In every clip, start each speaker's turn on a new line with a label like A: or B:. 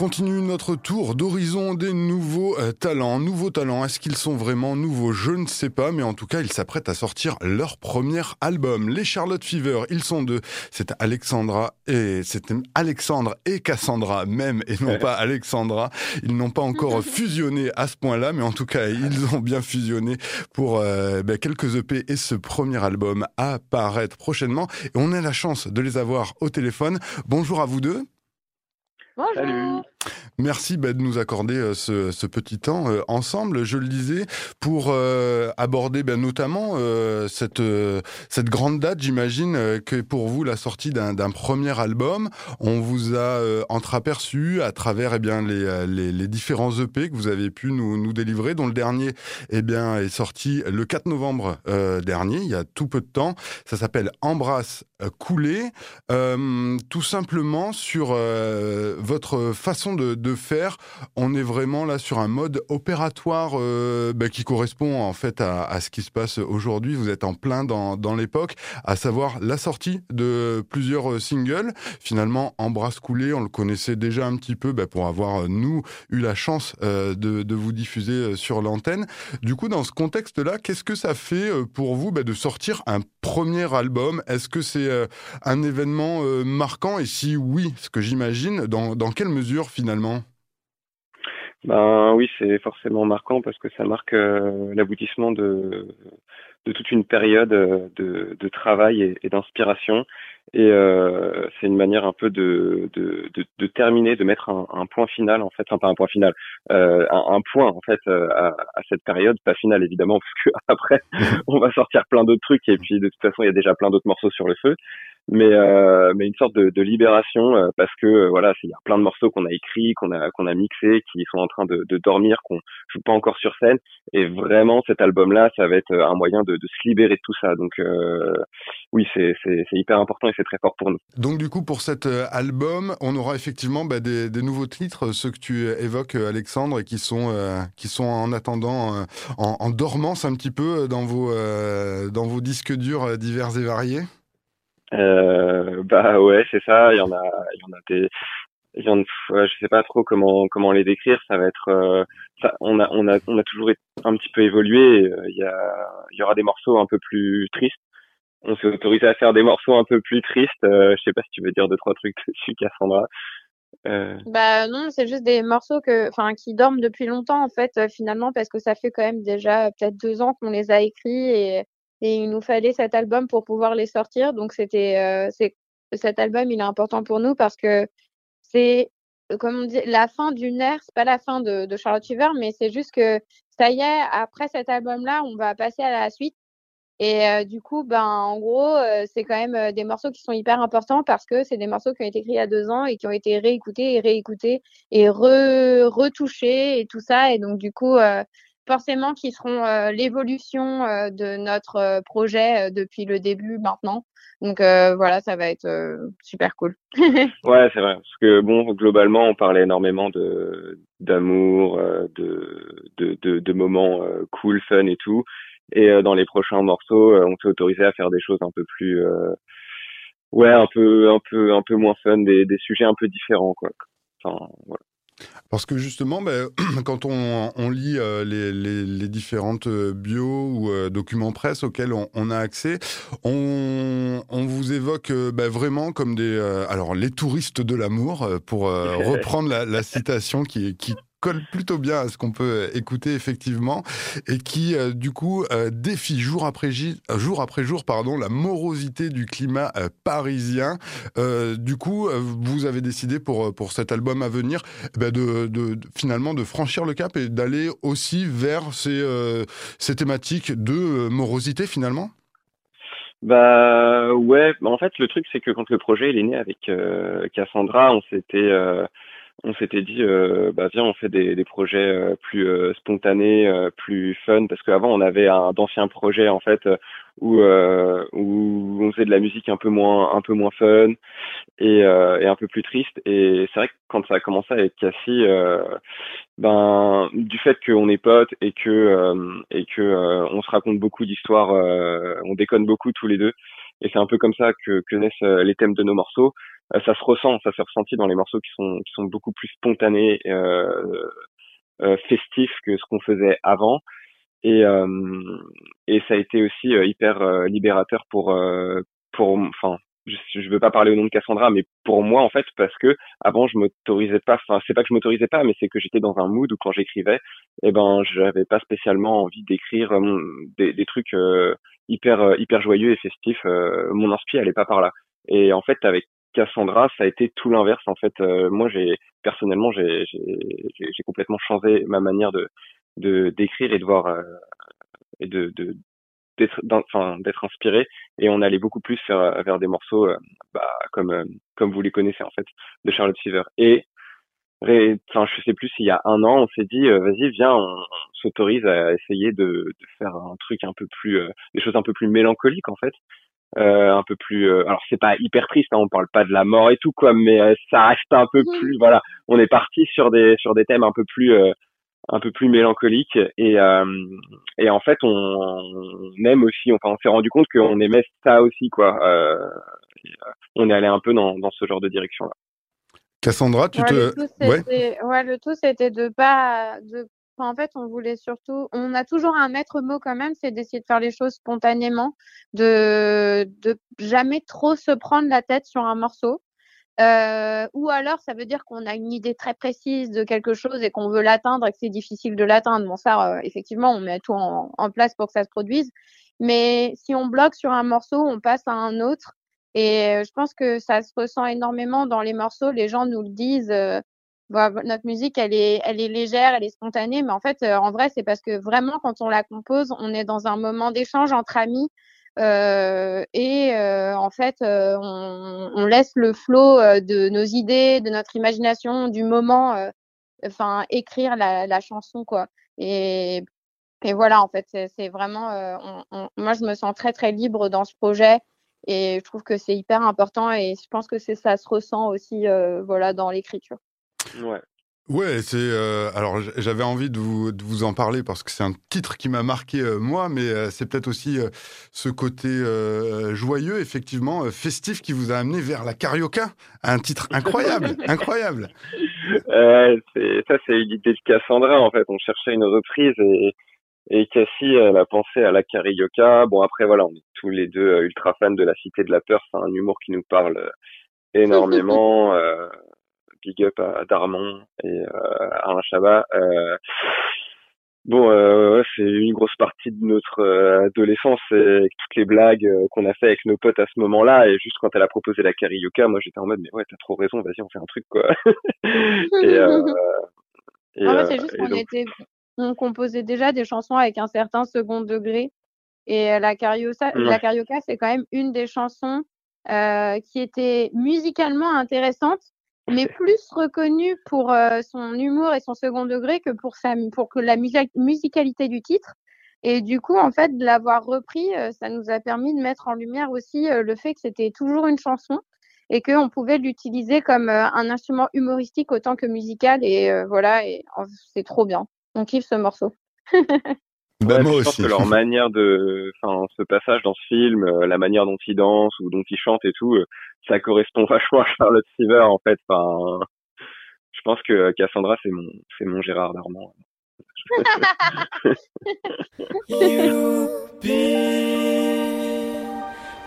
A: continue notre tour d'horizon des nouveaux euh, talents. Nouveaux talents, est-ce qu'ils sont vraiment nouveaux? Je ne sais pas, mais en tout cas, ils s'apprêtent à sortir leur premier album. Les Charlotte Fever, ils sont deux. C'est Alexandra et c'est Alexandre et Cassandra même, et non pas Alexandra. Ils n'ont pas encore fusionné à ce point-là, mais en tout cas, ils ont bien fusionné pour euh, ben, quelques EP et ce premier album à paraître prochainement. Et on a la chance de les avoir au téléphone. Bonjour à vous deux.
B: Salut.
A: Merci bah, de nous accorder euh, ce, petit temps euh, ensemble, je le disais, pour euh, aborder bah, notamment cette, cette grande date, j'imagine, que pour vous la sortie d'un premier album. On vous a entreaperçu à travers eh bien, les, les, différents EP que vous avez pu nous, nous délivrer, dont le dernier eh bien, est sorti le 4 novembre dernier, il y a tout peu de temps. Ça s'appelle Embrasse couler, tout simplement sur votre façon de, faire. On est vraiment là sur un mode opératoire euh, bah, qui correspond en fait à, ce qui se passe aujourd'hui. Vous êtes en plein dans, dans l'époque, à savoir la sortie de plusieurs euh, singles. Finalement, Embrasse couler, on le connaissait déjà un petit peu bah, pour avoir, euh, nous, eu la chance de, de, vous diffuser sur l'antenne. Du coup, dans ce contexte-là, qu'est-ce que ça fait pour vous bah, de sortir un premier album? Est-ce que c'est un événement marquant? Et si oui, ce que j'imagine, dans, dans quelle mesure
B: ben oui, c'est forcément marquant parce que ça marque euh, l'aboutissement de, de toute une période euh, de, de travail et, d'inspiration. Et euh, c'est une manière un peu de, de, de, de terminer, de mettre un, un, point final en fait, enfin pas un point final, euh, un, un, point en fait à, à, cette période, pas final évidemment parce que après on va sortir plein d'autres trucs et puis de toute façon il y a déjà plein d'autres morceaux sur le feu mais euh, mais une sorte de, de libération euh, parce que euh, voilà il y a plein de morceaux qu'on a écrits qu'on a qu'on a mixés qui sont en train de, de dormir qu'on joue pas encore sur scène. Et vraiment cet album là ça va être un moyen de, de se libérer de tout ça. Donc euh, oui c'est c'est hyper important et c'est très fort pour nous.
A: Donc du coup pour cet album on aura effectivement bah, des, des, nouveaux titres ceux que tu évoques Alexandre et qui sont qui sont en attendant en, en, dormance un petit peu dans vos dans vos disques durs divers et variés
B: euh, bah ouais, c'est ça. Il y en a, il y en a des. Il y en, je sais pas trop comment comment les décrire. Ça va être, euh, ça, on a on a on a toujours un petit peu évolué. Euh, il y a il y aura des morceaux un peu plus tristes. On s'est autorisé à faire des morceaux un peu plus tristes. Euh, je sais pas si tu veux dire deux trois trucs dessus, Cassandra.
C: Euh... Bah non, c'est juste des morceaux que, enfin, qui dorment depuis longtemps en fait, finalement, parce que ça fait quand même déjà peut-être deux ans qu'on les a écrits et et il nous fallait cet album pour pouvoir les sortir. Donc c'était euh, cet album il est important pour nous parce que c'est comme on dit la fin d'une ère, c'est pas la fin de, Charlotte Fever, mais c'est juste que ça y est, après cet album-là, on va passer à la suite. Et euh, du coup, ben en gros, euh, c'est quand même des morceaux qui sont hyper importants parce que c'est des morceaux qui ont été écrits il y a deux ans et qui ont été réécoutés et réécoutés et re retouchés et tout ça. Et donc du coup, forcément qui seront euh, l'évolution euh, de notre euh, projet depuis le début maintenant. Donc voilà, ça va être super cool.
B: ouais, c'est vrai. Parce que bon, globalement, on parlait énormément de d'amour, de, de, de, de moments cool, fun et tout. Et dans les prochains morceaux, on s'est autorisé à faire des choses un peu plus, ouais, un peu, un peu, un peu moins fun, des, des sujets un peu différents, quoi. Enfin, voilà.
A: Parce que justement, ben, quand on, on lit euh, les, les, les, différentes euh, bios ou euh, documents presse auxquels on, on a accès, on, on vous évoque ben, vraiment comme des, alors les touristes de l'amour, pour reprendre la, la, citation qui, qui colle plutôt bien à ce qu'on peut écouter effectivement et qui euh, du coup euh, défie jour après jour après jour pardon la morosité du climat euh, parisien. du coup, vous avez décidé pour pour cet album à venir eh ben, de, de, finalement de franchir le cap et d'aller aussi vers ces ces thématiques de morosité finalement?
B: Bah ouais, en fait le truc c'est que quand le projet il est né avec Cassandra, on s'était on s'était dit euh, bah viens on fait des, des projets euh, plus euh, spontanés euh, plus fun parce qu'avant on avait un d'anciens projets en fait où où on faisait de la musique un peu moins un peu moins fun et, et un peu plus triste. Et c'est vrai que quand ça a commencé avec Cassie ben du fait qu'on est potes et que et que on se raconte beaucoup d'histoires on déconne beaucoup tous les deux et c'est un peu comme ça que, que naissent les thèmes de nos morceaux ça se ressent, ça s'est ressenti dans les morceaux qui sont qui sont beaucoup plus spontanés, festifs que ce qu'on faisait avant. Et et ça a été aussi hyper libérateur pour pour enfin je, je veux pas parler au nom de Cassandra, mais pour moi en fait, parce que avant je m'autorisais pas, enfin c'est pas que je m'autorisais pas, mais c'est que j'étais dans un mood où quand j'écrivais, eh ben j'avais pas spécialement envie d'écrire euh, des, des, trucs euh, hyper euh, hyper joyeux et festifs. mon inspiration elle est pas par là. Et en fait avec Cassandra, ça a été tout l'inverse. En fait, moi j'ai personnellement j'ai complètement changé ma manière de d'écrire et de voir et de, d'être enfin d'être inspiré. Et on allait beaucoup plus vers, vers des morceaux euh, bah, comme euh, comme vous les connaissez en fait de Charlotte Seaver et enfin je sais plus s'il y a un an on s'est dit euh, vas-y viens on, s'autorise à essayer de, de, faire un truc un peu plus des choses un peu plus mélancoliques en fait un peu plus alors c'est pas hyper triste hein, on parle pas de la mort et tout quoi mais ça reste un peu plus voilà on est parti sur des sur des thèmes un peu plus un peu plus mélancolique et euh, et en fait on, on aime aussi enfin on s'est rendu compte qu'on aimait ça aussi quoi euh, on est allé un peu dans, dans ce genre de direction là
A: Cassandra tu te
C: le tout, ouais. ouais. le tout c'était de pas de en fait, on voulait surtout, on a toujours un maître mot quand même, c'est d'essayer de faire les choses spontanément, de de jamais trop se prendre la tête sur un morceau. Euh, ou alors, ça veut dire qu'on a une idée très précise de quelque chose et qu'on veut l'atteindre et que c'est difficile de l'atteindre. Bon, ça, euh, effectivement, on met tout en, en, place pour que ça se produise. Mais si on bloque sur un morceau, on passe à un autre. Et euh, je pense que ça se ressent énormément dans les morceaux. Les gens nous le disent. Euh, bah, notre musique, elle est, elle est légère, elle est spontanée, mais en fait, en vrai, c'est parce que vraiment, quand on la compose, on est dans un moment d'échange entre amis euh, et euh, en fait, euh, on, on, laisse le flot de nos idées, de notre imagination, du moment, enfin écrire la, la, chanson quoi. Et, et voilà, en fait, c'est vraiment, on, moi je me sens très très libre dans ce projet et je trouve que c'est hyper important et je pense que c'est ça se ressent aussi, voilà, dans l'écriture.
B: Ouais.
A: Ouais, c'est euh, alors j'avais envie de vous, de vous en parler parce que c'est un titre qui m'a marqué euh, moi, mais euh, c'est peut-être aussi ce côté joyeux, effectivement, festif qui vous a amené vers la carioca, un titre incroyable, incroyable.
B: c'est, ça, c'est une idée de Cassandra en fait. On cherchait une reprise et et Cassie, elle a pensé à la carioca. Bon après voilà, on est tous les deux ultra fans de la Cité de la peur. C'est un humour qui nous parle énormément big up à Darmon et euh, à Alain Chabat. Euh, bon, euh, c'est une grosse partie de notre adolescence et toutes les blagues qu'on a fait avec nos potes à ce moment-là. Et juste quand elle a proposé la carioca, moi j'étais en mode mais ouais t'as trop raison, vas-y on fait un truc quoi.
C: et, et en fait, c'est juste qu'on était, on composait déjà des chansons avec un certain second degré. Et la carioca, la carioca, c'est quand même une des chansons qui était musicalement intéressante, mais plus reconnu pour euh, son humour et son second degré que pour sa pour que la musicalité du titre. Et du coup, en fait, de l'avoir repris, euh, ça nous a permis de mettre en lumière aussi euh, le fait que c'était toujours une chanson et qu'on pouvait l'utiliser comme un instrument humoristique autant que musical. Et voilà, et oh, c'est trop bien. On kiffe ce morceau.
B: Bah, moi je pense que leur manière de, enfin, ce passage dans ce film, euh, la manière dont ils dansent ou dont ils chantent et tout, euh, ça correspond vachement à Charlotte Seaver en fait. Enfin, je pense que Cassandra c'est mon, c'est mon Gérard Darmon.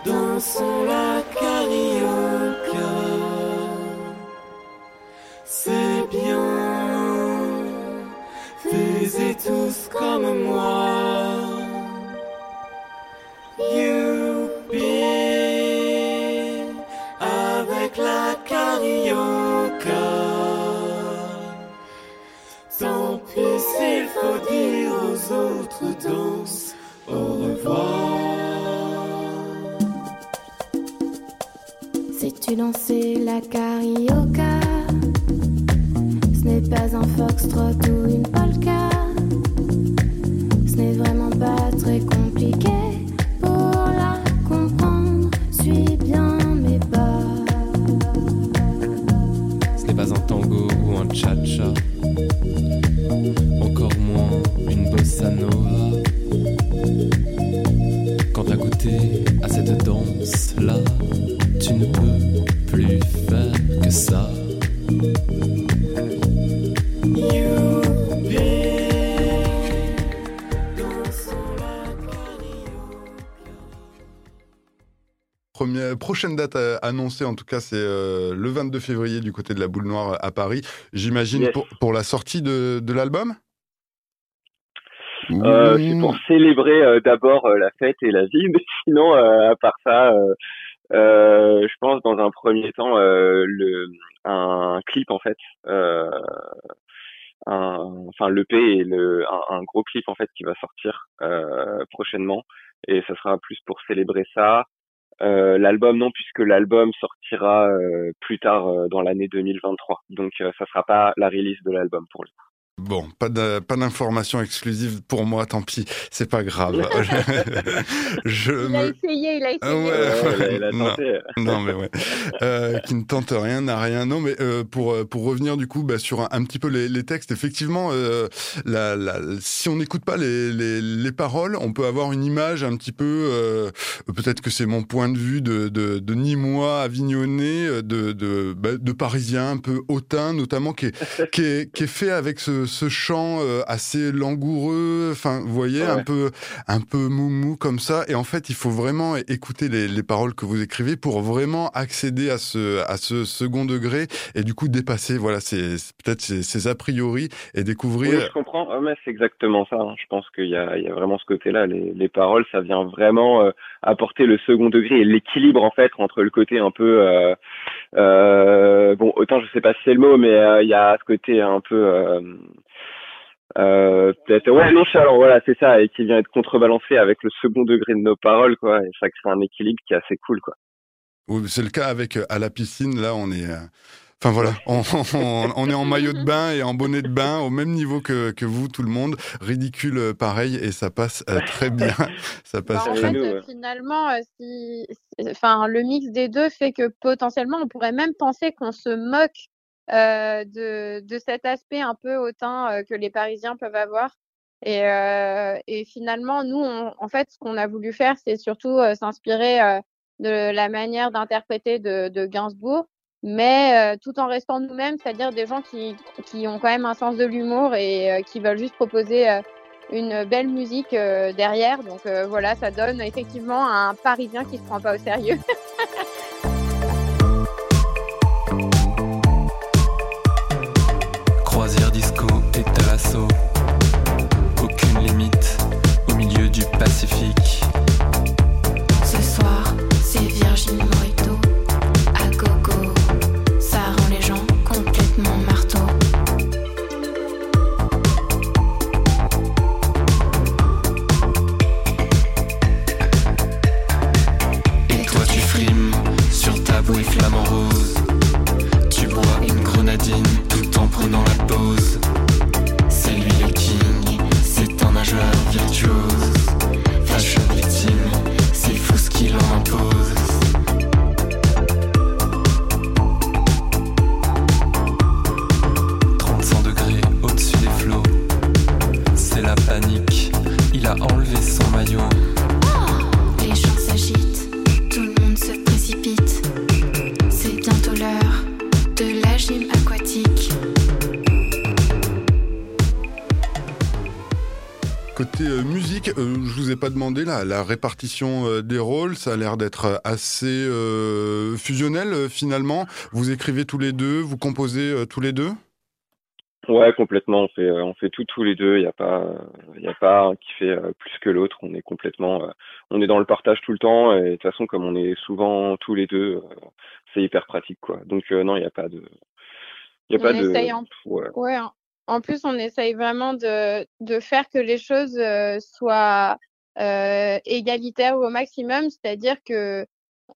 B: dansons la carioca, c'est tous comme moi. Youpi, avec la carioca. Tant pis s'il faut dire aux autres danses au revoir.
D: Sais-tu danser la carioca? Ce n'est pas un foxtrot ou une polka.
A: Prochaine date annoncée, en tout cas, c'est le 22 février du côté de la Boule Noire à Paris. J'imagine pour, pour, la sortie de, de l'album?
B: Euh, c'est pour célébrer d'abord la fête et la vie, mais sinon, à part ça, euh, je pense dans un premier temps euh, le un clip en fait euh, un, enfin l'EP et le un, gros clip en fait qui va sortir euh, prochainement. Et ça sera plus pour célébrer ça euh, l'album non puisque l'album sortira euh, plus tard dans l'année 2023 donc ça sera pas la release de l'album pour lui
A: Bon, pas de, pas d'informations exclusives pour moi, tant pis, c'est pas grave.
C: je il a essayé, il a essayé.
B: il a tenté.
A: Non, mais ouais, euh, qui ne tente rien n'a rien. Non, mais euh, pour pour revenir du coup bah, sur un, petit peu les, les textes, effectivement, euh, la, la, si on n'écoute pas les, les, les, paroles, on peut avoir une image un petit peu. Euh, peut-être que c'est mon point de vue de de, de Nîmois, Avignonnais, de de, bah, de Parisien un peu hautain, notamment qui est qui est, qui est fait avec ce ce, chant euh, assez langoureux, enfin, vous voyez, un peu, un peu moumou comme ça. Et en fait, il faut vraiment écouter les, paroles que vous écrivez pour vraiment accéder à ce, à ce second degré et du coup dépasser, voilà, c'est peut-être ces, a priori et découvrir.
B: Oui, je comprends. Ah, mais c'est exactement ça. Hein. Je pense qu'il y a, il y a vraiment ce côté-là. Les, les paroles, ça vient vraiment euh, apporter le second degré et l'équilibre en fait entre le côté un peu euh, bon autant je sais pas si c'est le mot mais euh, il y a ce côté un peu euh, euh, peut-être ouais nonchalant voilà c'est ça et qui vient être contrebalancé avec le second degré de nos paroles quoi et ça crée un équilibre qui est assez cool quoi.
A: Oui c'est le cas avec à la piscine là on est Enfin voilà, on, est en maillot de bain et en bonnet de bain au même niveau que, que vous, tout le monde. Ridicule euh, pareil et ça passe euh, très bien. ça passe
C: bah, en fait, finalement, euh, si, enfin, le mix des deux fait que potentiellement on pourrait même penser qu'on se moque de, de cet aspect un peu hautain que les Parisiens peuvent avoir. Et, et finalement, nous, en fait, ce qu'on a voulu faire, c'est surtout s'inspirer de la manière d'interpréter de, de Gainsbourg mais euh, tout en restant nous-mêmes, c'est-à-dire des gens qui, qui ont quand même un sens de l'humour et euh, qui veulent juste proposer euh, une belle musique derrière. Donc voilà, ça donne effectivement un Parisien qui se prend pas au sérieux.
A: la, répartition euh, des rôles, ça a l'air d'être assez euh, fusionnel euh, finalement. Vous écrivez tous les deux, vous composez tous les deux?
B: Ouais, complètement. On fait, on fait tout tous les deux. Il n'y a pas, il a pas un qui fait plus que l'autre. On est complètement, on est dans le partage tout le temps. Et de toute façon, comme on est souvent tous les deux, c'est hyper pratique, quoi. Donc non, il n'y a pas de,
C: il y a pas de. ouais. en plus, on essaye vraiment de, de faire que les choses soient euh, égalitaire au maximum, c'est-à-dire que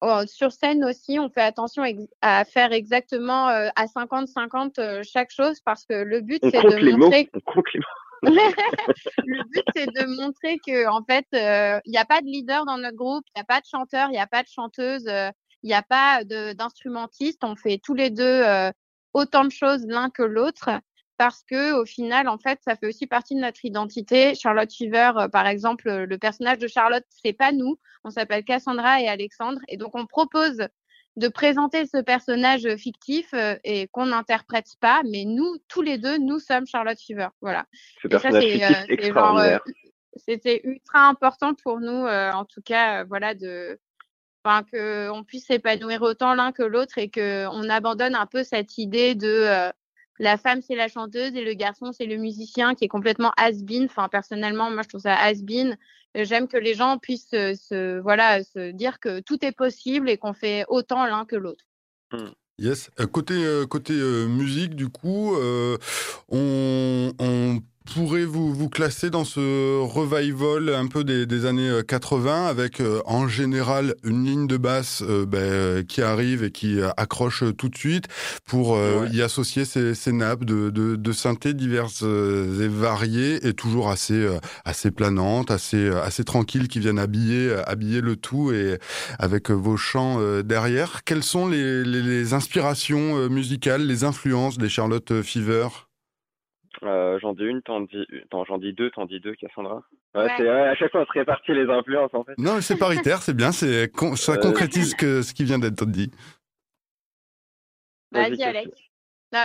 C: oh, sur scène aussi, on fait attention à faire exactement euh, à 50-50 euh, chaque chose parce que le but c'est de montrer. le but c'est de montrer que en fait, il n'y a pas de leader dans notre groupe, il n'y a pas de chanteur, il n'y a pas de chanteuse, il n'y a pas d'instrumentiste. On fait tous les deux autant de choses l'un que l'autre parce que au final, en fait, ça fait aussi partie de notre identité. Charlotte Fever, euh, par exemple, le personnage de Charlotte, c'est pas nous. On s'appelle Cassandra et Alexandre, et donc on propose de présenter ce personnage fictif euh, et qu'on n'interprète pas, mais nous, tous les deux, nous sommes Charlotte Fever. Voilà.
B: Ce euh,
C: C'était ultra important pour nous, en tout cas, voilà, de enfin qu'on puisse s'épanouir autant l'un que l'autre et qu'on abandonne un peu cette idée de la femme c'est la chanteuse et le garçon c'est le musicien qui est complètement has-been. Enfin personnellement moi je trouve ça has-been. J'aime que les gens puissent se, voilà se dire que tout est possible et qu'on fait autant l'un que l'autre.
A: Mmh. Yes. côté côté musique, du coup, on, on pourrez vous vous classer dans ce revival un peu des, des années 80 euh, avec euh, en général une ligne de basse euh, ben, qui arrive et qui accroche tout de suite pour y associer ces, ces nappes de, de, de, synthé diverses et variées et toujours assez assez planantes, assez assez tranquilles qui viennent habiller habiller le tout et avec vos chants derrière. Quelles sont les, les, les inspirations musicales, les influences des Charlotte Fever?
B: Euh, j'en dis une, t'en dis, j'en dis deux, t'en dis deux, Cassandra. Ouais, c'est à chaque fois on se répartit les influences en fait.
A: Non, c'est paritaire, c'est bien, c'est ça euh, concrétise que ce qui vient d'être dit.
C: Vas-y, Alex.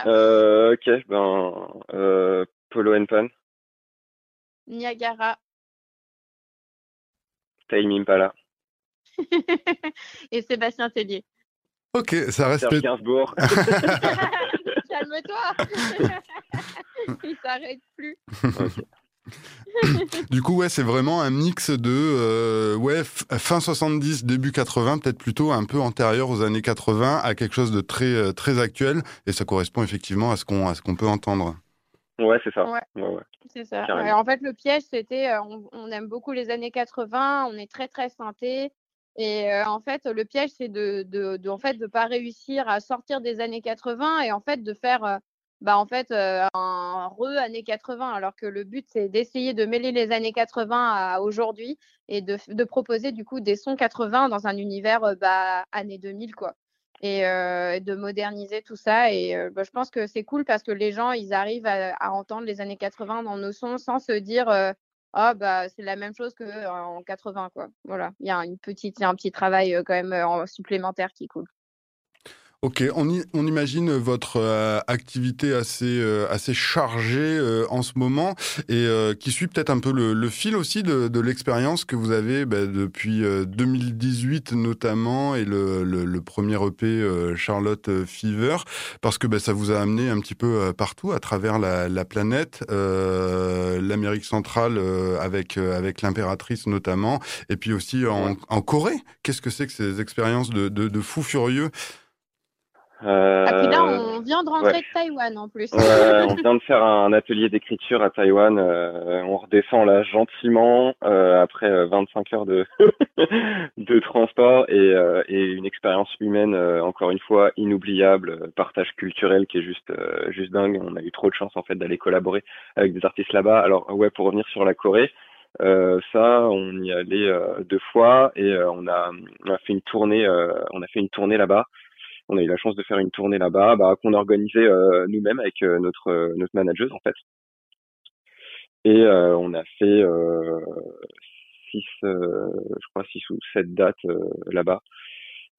B: Euh, ok, ben euh, Polo and Pan.
C: Niagara.
B: Time Impala.
C: Et Sébastien Tellier.
A: Ok, ça reste.
B: Serge Gainsbourg.
C: Calme-toi. Il s'arrête plus.
A: du coup, ouais, c'est vraiment un mix de euh, ouais, fin 70, début 80, peut-être plutôt un peu antérieur aux années 80, à quelque chose de très, euh, très actuel. Et ça correspond effectivement à ce qu'on qu'on peut entendre.
B: Ouais, c'est ça.
C: Ouais. c'est ça. en fait, le piège, c'était euh, on, on, aime beaucoup les années 80, on est très, très synthé. Et en fait, le piège, c'est de, de, de, en fait, de pas réussir à sortir des années 80 et en fait de faire bah, en fait, un re années 80, alors que le but, c'est d'essayer de mêler les années 80 à aujourd'hui et de, de, proposer du coup des sons 80 dans un univers bah, années 2000, quoi. Et de moderniser tout ça. Et bah, je pense que c'est cool parce que les gens, ils arrivent à, entendre les années 80 dans nos sons sans se dire ah bah c'est la même chose qu'en 80 quoi. Voilà, il y a une petite, un petit travail quand même supplémentaire qui cool.
A: Ok, on, on imagine votre euh, activité assez euh, assez chargée euh, en ce moment et qui suit peut-être un peu le, le, fil aussi de, de l'expérience que vous avez bah, depuis 2018 notamment et le, le, le premier EP Charlotte Fever parce que bah, ça vous a amené un petit peu partout à travers la, la planète, l'Amérique centrale avec avec l'impératrice notamment et puis aussi en, en Corée. Qu'est-ce que c'est que ces expériences de, de, de fous furieux
C: euh, ah, puis là, on vient de rentrer de Taïwan en plus.
B: Ouais, on vient de faire un atelier d'écriture à Taïwan. Euh, on redescend là gentiment euh, après 25 heures de, de transport et, et une expérience humaine encore une fois inoubliable, partage culturel qui est juste juste dingue. On a eu trop de chance en fait d'aller collaborer avec des artistes là-bas. Alors ouais, pour revenir sur la Corée. Euh, ça, on y allait deux fois et on a on a fait une tournée, on a fait une tournée là-bas on a eu la chance de faire une tournée là-bas, bah, qu'on a organisée euh, nous-mêmes avec euh, notre euh, notre manageuse en fait. Et on a fait six, je crois six ou sept dates là-bas.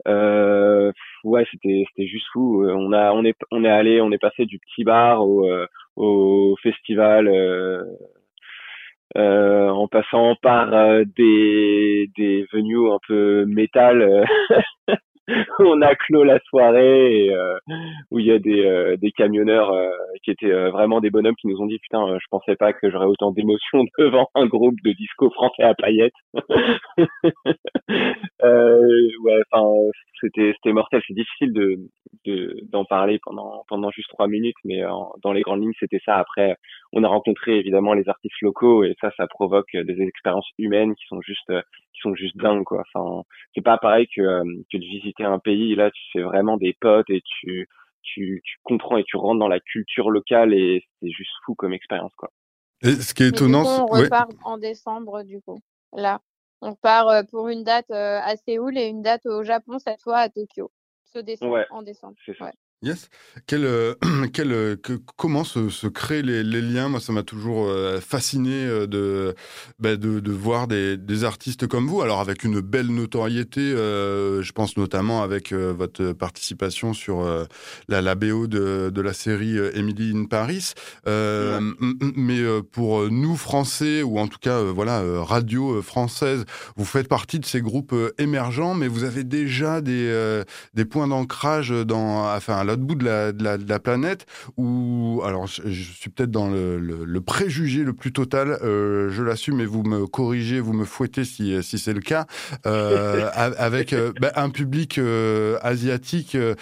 B: Euh, ouais, c'était c'était juste fou. On a on est on est allé, on est passé du petit bar au au festival. Euh, en passant par des des venues un peu métal on a clos la soirée euh, où il y a des, euh, camionneurs euh, qui étaient vraiment des bonhommes qui nous ont dit putain je pensais pas que j'aurais autant d'émotions devant un groupe de disco français à paillettes ouais enfin c'était c'était mortel. C'est difficile de d'en parler pendant pendant juste trois minutes mais dans les grandes lignes c'était ça. Après on a rencontré évidemment les artistes locaux et ça ça provoque des expériences humaines qui sont juste qui sont juste dingues quoi. Enfin c'est pas pareil que que de visiter un pays, là, tu fais vraiment des potes et tu, tu, tu comprends et tu rentres dans la culture locale et c'est juste fou comme expérience, quoi.
A: Et ce qui est étonnant,
C: on repart en décembre, du coup. Là, on part pour une date à Séoul et une date au Japon, cette fois à Tokyo. Ce décembre, en décembre.
A: Yes. Quel, euh, quel, euh, comment se, se créent les, les, liens? Moi, ça m'a toujours euh, fasciné de, bah, de, de, voir des, des, artistes comme vous. Alors, avec une belle notoriété, je pense notamment avec votre participation sur la, la, BO de, de, la série Emily in Paris. Mais pour nous, Français, ou en tout cas, voilà, radio française, vous faites partie de ces groupes émergents, mais vous avez déjà des, des points d'ancrage dans, enfin, l'autre bout de la, de, la, de la, planète, où, alors je, je suis peut-être dans le, le, le, préjugé le plus total, euh, je l'assume et vous me corrigez, vous me fouettez si, si c'est le cas, euh, avec euh, bah, un public euh, asiatique euh,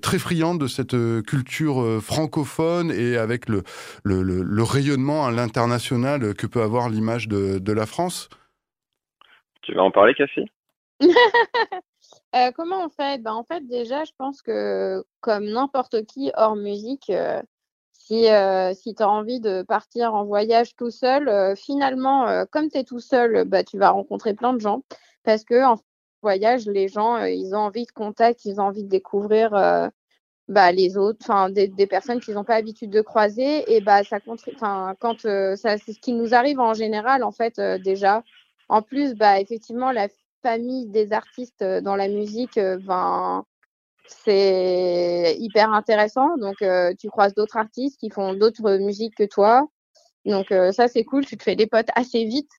A: très friand de cette culture francophone et avec le, le, le rayonnement à l'international que peut avoir l'image de, de la France.
B: Tu vas en parler, Cassie
C: Euh, comment on fait? Ben, en fait, déjà, je pense que comme n'importe qui hors musique, euh, si, euh, si tu as envie de partir en voyage tout seul, finalement, comme tu es tout seul, bah, tu vas rencontrer plein de gens. Parce que en voyage, les gens, ils ont envie de contact, ils ont envie de découvrir bah, les autres, enfin des, des, personnes qu'ils n'ont pas l'habitude de croiser. Et bah, ça enfin, quand ça, c'est ce qui nous arrive en général, en fait, déjà. En plus, bah, effectivement, la famille des artistes euh, dans la musique, euh, ben, c'est hyper intéressant. Donc, euh, tu croises d'autres artistes qui font d'autres musiques que toi. Donc ça c'est cool, tu te fais des potes assez vite.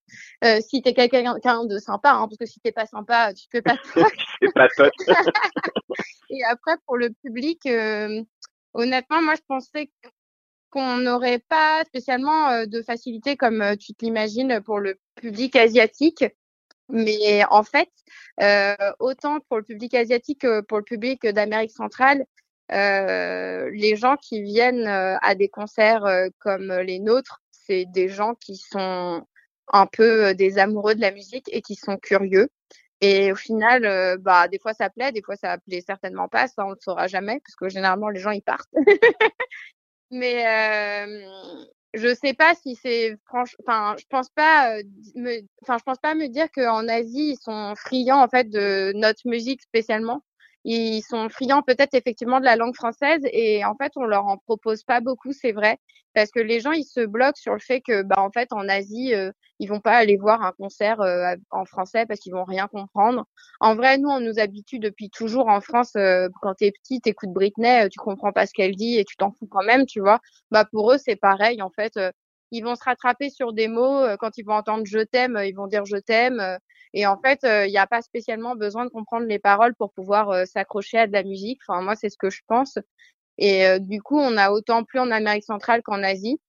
C: Euh, si t'es quelqu'un de sympa, hein, parce que si t'es pas sympa, tu te fais pas
B: de pas pote.
C: Et après pour le public, honnêtement moi je pensais qu'on n'aurait pas spécialement de facilité comme tu te l'imagines pour le public asiatique. Mais en fait, euh, autant pour le public asiatique que pour le public d'Amérique centrale, euh, les gens qui viennent euh, à des concerts euh, comme les nôtres, c'est des gens qui sont un peu euh, des amoureux de la musique et qui sont curieux. Et au final, euh, bah des fois ça plaît, des fois ça plaît certainement pas, ça on le saura jamais parce que généralement les gens ils partent. Mais je sais pas si c'est franche enfin je pense pas me enfin je pense pas me dire qu'en Asie ils sont friands en fait de notre musique spécialement ils sont friands peut-être effectivement de la langue française et en fait on leur en propose pas beaucoup c'est vrai. Parce que les gens ils se bloquent sur le fait que bah en fait en Asie euh, ils vont pas aller voir un concert euh, en français parce qu'ils vont rien comprendre. En vrai nous on nous habitue depuis toujours en France euh, quand t'es petit t'écoutes Britney tu comprends pas ce qu'elle dit et tu t'en fous quand même tu vois. Bah pour eux c'est pareil en fait ils vont se rattraper sur des mots quand ils vont entendre je t'aime ils vont dire je t'aime et en fait, il euh, n'y a pas spécialement besoin de comprendre les paroles pour pouvoir euh, s'accrocher à de la musique. Enfin, moi, c'est ce que je pense. Et euh, du coup, on a autant plus en Amérique centrale qu'en Asie.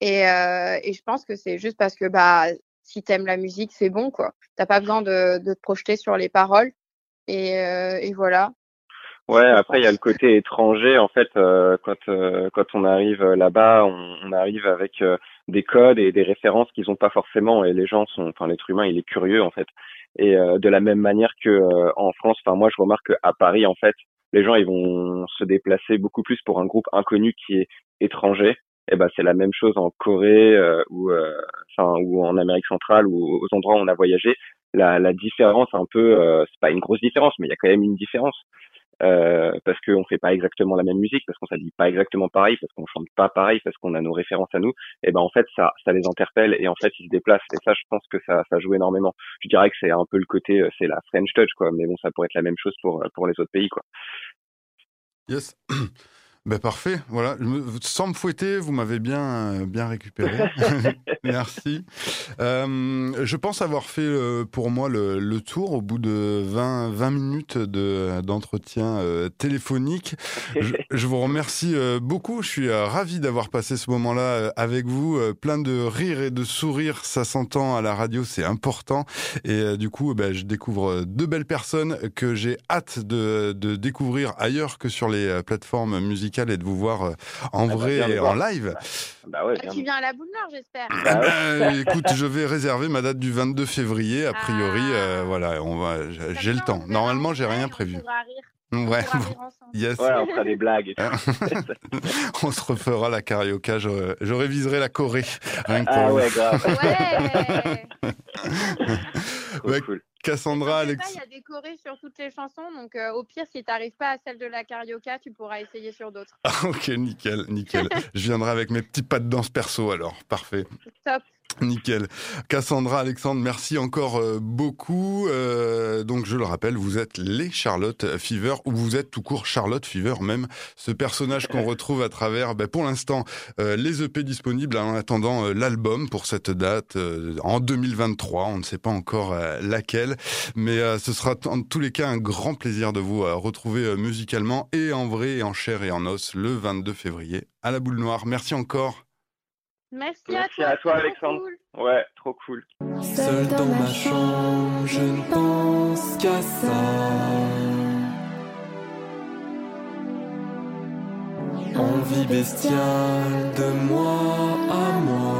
C: Et, et, je pense que c'est juste parce que bah, si t'aimes la musique, c'est bon, quoi. T'as pas besoin de, de, te projeter sur les paroles. Et, et voilà.
B: Ouais, après il y a le côté étranger en fait. Euh, quand euh, quand on arrive là-bas, on, on, arrive avec euh, des codes et des références qu'ils ont pas forcément. Et les gens sont, enfin l'être humain, il est curieux en fait. Et de la même manière que en France, enfin moi je remarque qu'à Paris en fait, les gens ils vont se déplacer beaucoup plus pour un groupe inconnu qui est étranger. Et ben c'est la même chose en Corée ou enfin ou en Amérique centrale ou aux endroits où on a voyagé. La, la différence un peu, c'est pas une grosse différence, mais il y a quand même une différence euh, parce qu'on fait pas exactement la même musique, parce qu'on s'habille pas exactement pareil, parce qu'on chante pas pareil, parce qu'on a nos références à nous, et ben en fait ça, les interpelle et en fait ils se déplacent. Et ça, je pense que ça, ça joue énormément. Je dirais que c'est un peu le côté, euh, c'est la French touch quoi, mais bon, ça pourrait être la même chose pour pour les autres pays quoi.
A: Yes. Ben parfait, voilà. Sans me fouetter, vous m'avez bien, bien récupéré. Merci. Euh, je pense avoir fait euh, pour moi le, le, tour au bout de 20, 20 minutes d'entretien de, euh, téléphonique. Je, je, vous remercie euh, beaucoup. Je suis euh, ravi d'avoir passé ce moment-là euh, avec vous. plein de rires et de sourires, ça s'entend à la radio, c'est important. Et du coup, ben, je découvre deux belles personnes que j'ai hâte de, de découvrir ailleurs que sur les plateformes musicales et de vous voir euh, en ah vrai bah, et en live.
C: Bah ouais, tu viens à la boule nord, j'espère.
A: Bah bah, écoute, je vais réserver ma date du 22 février. A priori, ah. euh, voilà, on va. J'ai le temps. Normalement, j'ai rien prévu.
B: Ouais.
A: Yes.
B: ouais, on fera des blagues.
A: on se refera la carioca. Je, je réviserai la Corée.
B: Rien que pour ah ouais, grave.
C: Ouais.
A: Cassandra,
C: Alex. Il y a des chorés sur toutes les chansons, donc euh, au pire, si tu n'arrives pas à celle de la carioca, tu pourras essayer sur d'autres.
A: ok, nickel, nickel. Je viendrai avec mes petits pas de danse perso alors, parfait.
C: Top.
A: Nickel. Cassandra, Alexandre, merci encore euh, beaucoup. Euh, donc je le rappelle, vous êtes les Charlotte Fever, ou vous êtes tout court Charlotte Fever même, ce personnage qu'on retrouve à travers, ben, pour l'instant, euh, les EP disponibles en attendant l'album pour cette date en 2023. On ne sait pas encore laquelle, mais ce sera en tous les cas un grand plaisir de vous retrouver musicalement et en vrai et en chair et en os le 22 février à la Boule Noire. Merci encore.
C: Merci,
B: Merci
C: à
B: toi, Alexandre. Ouais, trop cool.
E: Seul dans ma chambre, je ne pense qu'à ça. Envie bestiale de moi à
D: moi.